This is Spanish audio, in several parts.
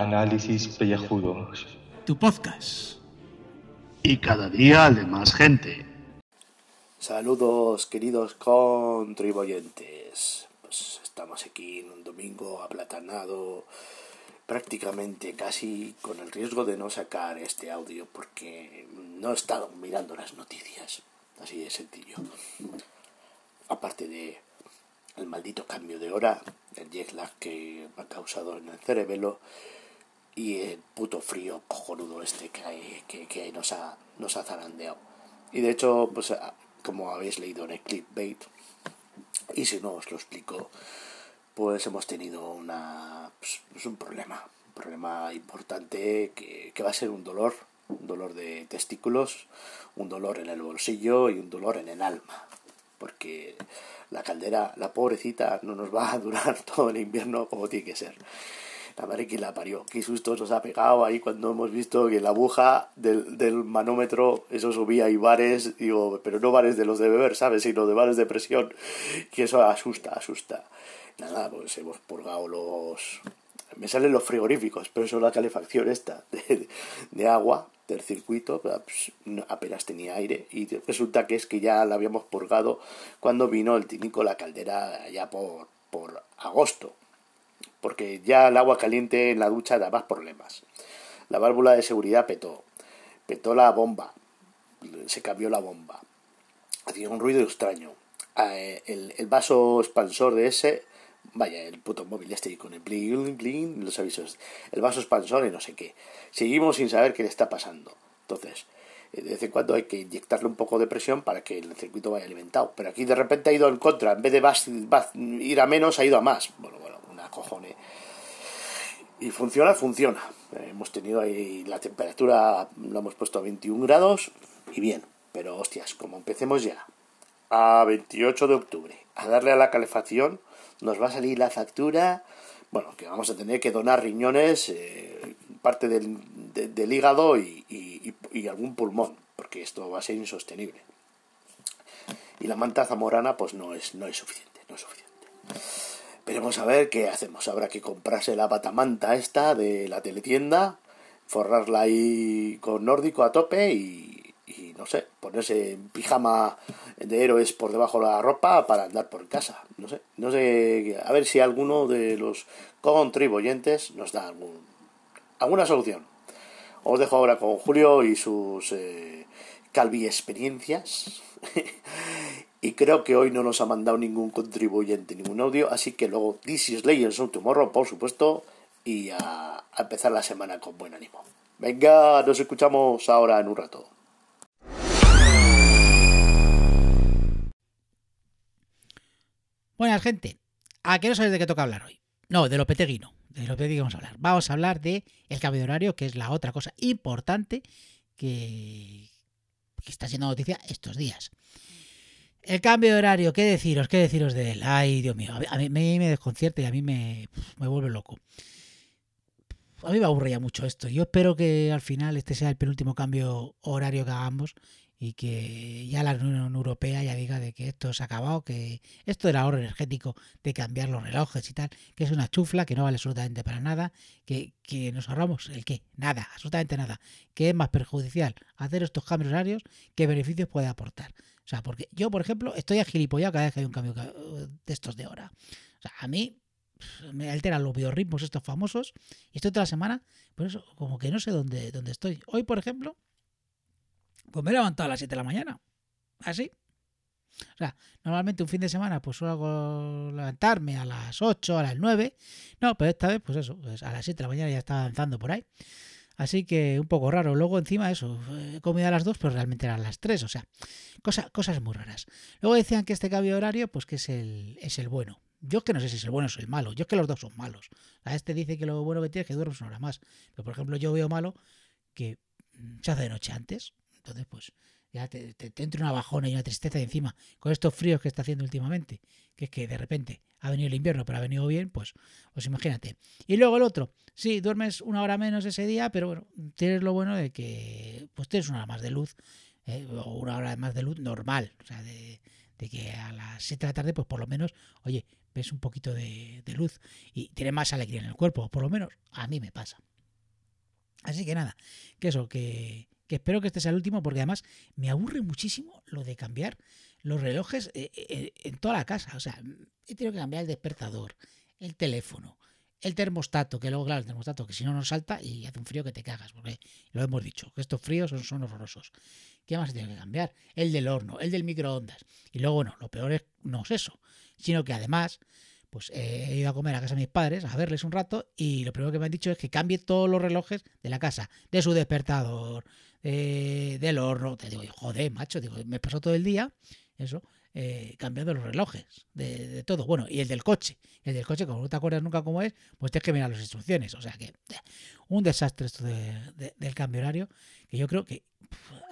Análisis Pellejudos. Tu podcast. Y cada día de más gente. Saludos queridos contribuyentes. Pues estamos aquí en un domingo aplatanado, prácticamente casi con el riesgo de no sacar este audio porque no he estado mirando las noticias. Así de sencillo. Aparte de el maldito cambio de hora, el jet lag que ha causado en el cerebelo y el puto frío cojonudo este que, que, que nos, ha, nos ha zarandeado. Y de hecho, pues como habéis leído en el clickbait, y si no os lo explico, pues hemos tenido una, pues, pues un problema, un problema importante que, que va a ser un dolor, un dolor de testículos, un dolor en el bolsillo y un dolor en el alma, porque la caldera, la pobrecita, no nos va a durar todo el invierno como tiene que ser. La madre que la parió. Qué susto nos ha pegado ahí cuando hemos visto que la aguja del, del manómetro, eso subía y bares, digo, pero no bares de los de beber, ¿sabes? Sino de bares de presión. Que eso asusta, asusta. Nada, pues hemos purgado los... Me salen los frigoríficos, pero eso es la calefacción esta de, agua del circuito, pues, apenas tenía aire y resulta que es que ya la habíamos purgado cuando vino el típico la caldera ya por, por agosto porque ya el agua caliente en la ducha da más problemas. La válvula de seguridad petó, petó la bomba, se cambió la bomba, hacía un ruido extraño. El, el vaso expansor de ese, vaya, el puto móvil este con el bling, bling, los avisos, el vaso expansor y no sé qué. Seguimos sin saber qué le está pasando. Entonces, de vez en cuando hay que inyectarle un poco de presión para que el circuito vaya alimentado. Pero aquí de repente ha ido en contra, en vez de ir a menos, ha ido a más. Bueno, bueno, una cojones. Y funciona, funciona. hemos tenido ahí la temperatura, lo hemos puesto a 21 grados y bien. Pero hostias, como empecemos ya a 28 de octubre a darle a la calefacción, nos va a salir la factura. Bueno, que vamos a tener que donar riñones, eh, parte del, del hígado y, y, y, algún pulmón, porque esto va a ser insostenible. Y la manta zamorana, pues no es, no es suficiente, no es suficiente. Veremos a ver qué hacemos. Habrá que comprarse la batamanta esta de la teletienda, forrarla ahí con nórdico a tope y, y no sé, ponerse en pijama de héroes por debajo de la ropa para andar por casa. No sé, no sé, a ver si alguno de los contribuyentes nos da algún, alguna solución. Os dejo ahora con Julio y sus eh, calvi experiencias. y creo que hoy no nos ha mandado ningún contribuyente ningún audio, así que luego This is Legends of Tomorrow, por supuesto, y a, a empezar la semana con buen ánimo. Venga, nos escuchamos ahora en un rato. Buenas, gente. ¿A qué no sabéis de qué toca hablar hoy? No, de lo peteguino. De lo peteguino vamos a hablar. Vamos a hablar de el cambio de horario, que es la otra cosa importante que, que está siendo noticia estos días. El cambio de horario, ¿qué deciros? ¿Qué deciros de él? Ay, Dios mío, a mí, me desconcierta y a mí me, me vuelve loco. A mí me aburre mucho esto. Yo espero que al final este sea el penúltimo cambio horario que hagamos y que ya la Unión Europea ya diga de que esto se ha acabado, que esto del ahorro energético, de cambiar los relojes y tal, que es una chufla, que no vale absolutamente para nada, que, que nos ahorramos el qué, nada, absolutamente nada, que es más perjudicial hacer estos cambios horarios que beneficios puede aportar. O sea, porque yo, por ejemplo, estoy agilipollado cada vez que hay un cambio de estos de hora. O sea, a mí me alteran los biorritmos estos famosos y estoy toda la semana, por eso como que no sé dónde, dónde estoy. Hoy, por ejemplo, pues me he levantado a las 7 de la mañana. Así. O sea, normalmente un fin de semana pues suelo levantarme a las 8, a las 9. No, pero esta vez pues eso, pues a las 7 de la mañana ya estaba avanzando por ahí. Así que un poco raro. Luego encima eso, he comido a las 2, pero realmente eran las 3. O sea, cosa, cosas muy raras. Luego decían que este cambio horario pues que es el, es el bueno. Yo es que no sé si es el bueno o es el malo. Yo es que los dos son malos. A este dice que lo bueno que tiene es que duermes una hora más. Pero por ejemplo yo veo malo que se hace de noche antes. Entonces, pues ya te, entra una bajona y una tristeza encima con estos fríos que está haciendo últimamente. Que es que de repente ha venido el invierno, pero ha venido bien, pues, pues imagínate. Y luego el otro, sí, duermes una hora menos ese día, pero bueno, tienes lo bueno de que pues tienes una hora más de luz, eh, o una hora más de luz normal, o sea, de, de que a las 7 de la tarde, pues por lo menos, oye, ves un poquito de, de luz y tienes más alegría en el cuerpo, por lo menos a mí me pasa. Así que nada, que eso, que, que espero que este sea el último, porque además me aburre muchísimo lo de cambiar los relojes eh, eh, en toda la casa. O sea, he tenido que cambiar el despertador, el teléfono, el termostato, que luego, claro, el termostato, que si no nos salta y hace un frío que te cagas, porque lo hemos dicho, que estos fríos son, son horrorosos. ¿Qué más tenido que cambiar? El del horno, el del microondas. Y luego no, lo peor es, no es eso, sino que además pues eh, he ido a comer a casa de mis padres, a verles un rato, y lo primero que me han dicho es que cambie todos los relojes de la casa, de su despertador, del horno. Te digo, joder, macho, digo, me pasó todo el día, eso, eh, cambiando los relojes, de, todo. Bueno, y el del coche, el del coche, como no te acuerdas nunca cómo es, pues tienes que mirar las instrucciones. O sea que, un desastre esto del cambio horario, que yo creo que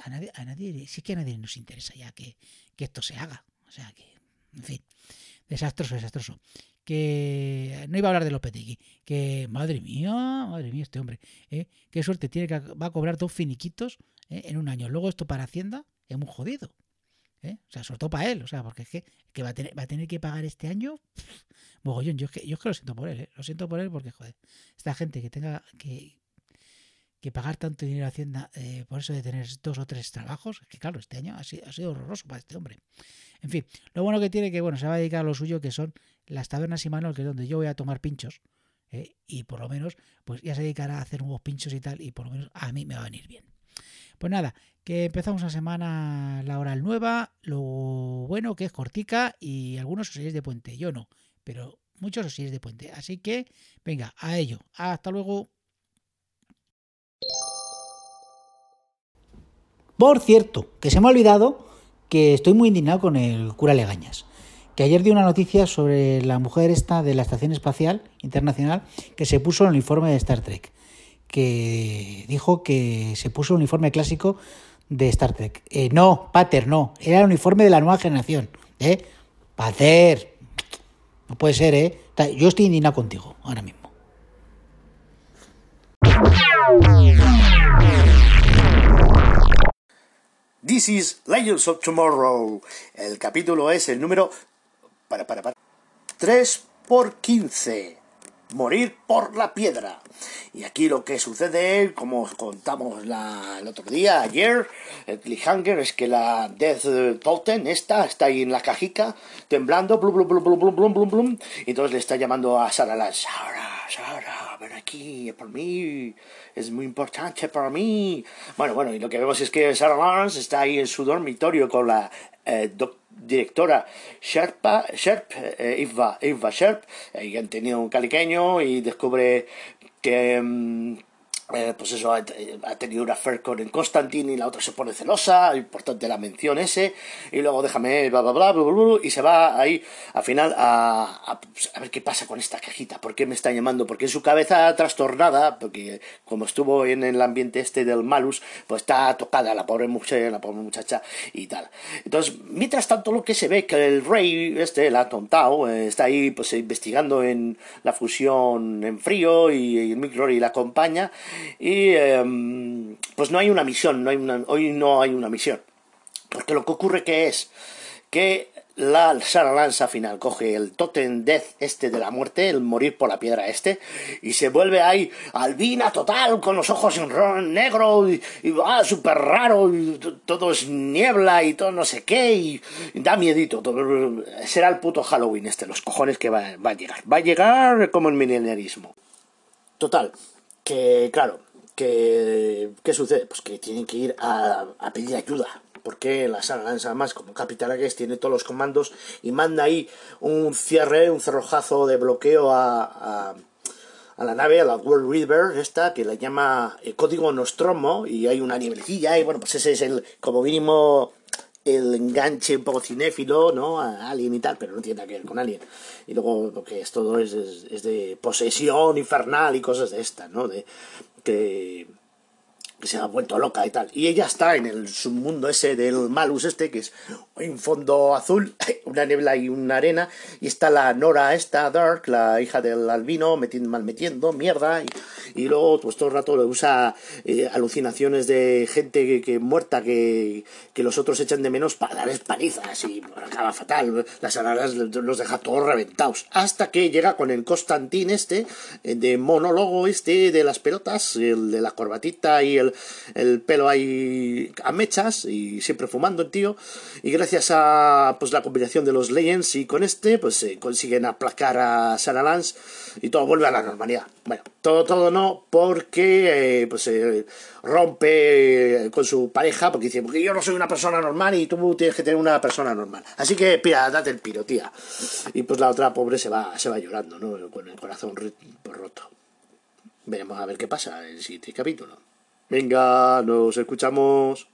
a nadie, a nadie, sí que a nadie nos interesa ya que, que esto se haga. O sea que, en fin, desastroso, desastroso que no iba a hablar de Lopetegui, que madre mía, madre mía, este hombre, ¿eh? qué suerte tiene que va a cobrar dos finiquitos ¿eh? en un año. Luego esto para Hacienda es muy jodido. ¿eh? O sea, sobre todo para él, o sea, porque es que, que va, a tener, va a tener que pagar este año, mogollón. Yo es que, yo que lo siento por él, lo siento por él porque, joder, esta gente que tenga que, que pagar tanto dinero a Hacienda por eso de tener dos o tres trabajos, es que claro, este año ha sido horroroso para este hombre. En fin, lo bueno que tiene que, bueno, se va a dedicar a lo suyo, que son las tabernas y Manuel, que es donde yo voy a tomar pinchos, ¿eh? y por lo menos, pues ya se dedicará a hacer nuevos pinchos y tal, y por lo menos a mí me va a venir bien. Pues nada, que empezamos la semana la hora nueva, lo bueno que es cortica y algunos os de puente, yo no, pero muchos os de puente. Así que, venga, a ello. Hasta luego. Por cierto, que se me ha olvidado que estoy muy indignado con el cura Legañas que ayer dio una noticia sobre la mujer esta de la Estación Espacial Internacional que se puso el uniforme de Star Trek, que dijo que se puso el uniforme clásico de Star Trek. Eh, no, Pater, no, era el uniforme de la nueva generación. ¿eh? Pater, no puede ser, ¿eh? Yo estoy indignado contigo ahora mismo. This is Legends of Tomorrow. El capítulo es el número para, para, para. 3 por 15. Morir por la piedra. Y aquí lo que sucede, como contamos la, el otro día, ayer, el cliffhanger es que la Death Totem, esta, está ahí en la cajica, temblando, blum, blum, blum, blum, blum, blum, blum, y entonces le está llamando a Sara Lance, Sara, Sara, ven aquí, por mí, es muy importante para mí. Bueno, bueno, y lo que vemos es que Sarah Lance está ahí en su dormitorio con la eh, directora Sherpa, Sherp, eh, Eva Sherp, y han tenido un caliqueño y descubre que mm, eh, pues eso, ha, tenido una affair con Constantine y la otra se pone celosa, importante la mención ese, y luego déjame, bla, bla, bla, bla, bla, y se va ahí al final a, pues, a, ver qué pasa con esta cajita, por qué me está llamando, porque en su cabeza trastornada, porque como estuvo en el ambiente este del malus, pues está tocada la pobre muchacha, la pobre muchacha y tal. Entonces, mientras tanto lo que se ve que el rey, este, el Atontao, eh, está ahí pues investigando en la fusión en frío y, el micro y la acompaña, y em, pues no hay una misión, no hay una, hoy no hay una misión. Porque lo que ocurre que es que la Sara Lanza final coge el Totem Death este de la muerte, el morir por la piedra este, y se vuelve ahí albina total, con los ojos en negro, y, va súper raro, y todo es niebla y todo no sé qué, y, da miedito. será el puto Halloween este, los cojones que va, va a llegar. Va a llegar como el milenarismo. Total, que, claro, que, ¿qué sucede? Pues que tienen que ir a, pedir ayuda. Porque la saga más como Capital Agues tiene todos los comandos y manda ahí un cierre, un cerrojazo de bloqueo a, a, la nave, a la World River, esta, que la llama el código Nostromo, y hay una nieblecilla, y bueno, pues ese es el, como mínimo, el enganche un poco cinéfilo, ¿no? A Alien y tal, pero no tiene nada que ver con Alien. Y luego lo que es es, es, de posesión infernal y cosas de esta, ¿no? De que que se ha vuelto loca y tal. Y ella está en el submundo ese del Malus este, que es un fondo azul, una niebla y una arena, y está la Nora esta, Dark, la hija del albino, metiendo, mal metiendo, mierda, y, luego pues todo el rato le usa eh, alucinaciones de gente que, muerta que, que los otros echan de menos para darles palizas, y acaba fatal, las araras los deja todos reventados, hasta que llega con el Constantín este, eh, de monólogo este de las pelotas, el de la corbatita y el el, pelo ahí a mechas y siempre fumando el tío. Y gracias a pues la combinación de los Legends y con este, pues se consiguen aplacar a Sarah Lance y todo vuelve a la normalidad. Bueno, todo, todo no, porque eh, pues rompe con su pareja, porque dice, porque yo no soy una persona normal y tú tienes que tener una persona normal. Así que, pira, date el piro, tía. Y pues la otra pobre se va, se va llorando, ¿no? Con el corazón roto. Veremos a ver qué pasa en el siguiente capítulo. Venga, nos escuchamos.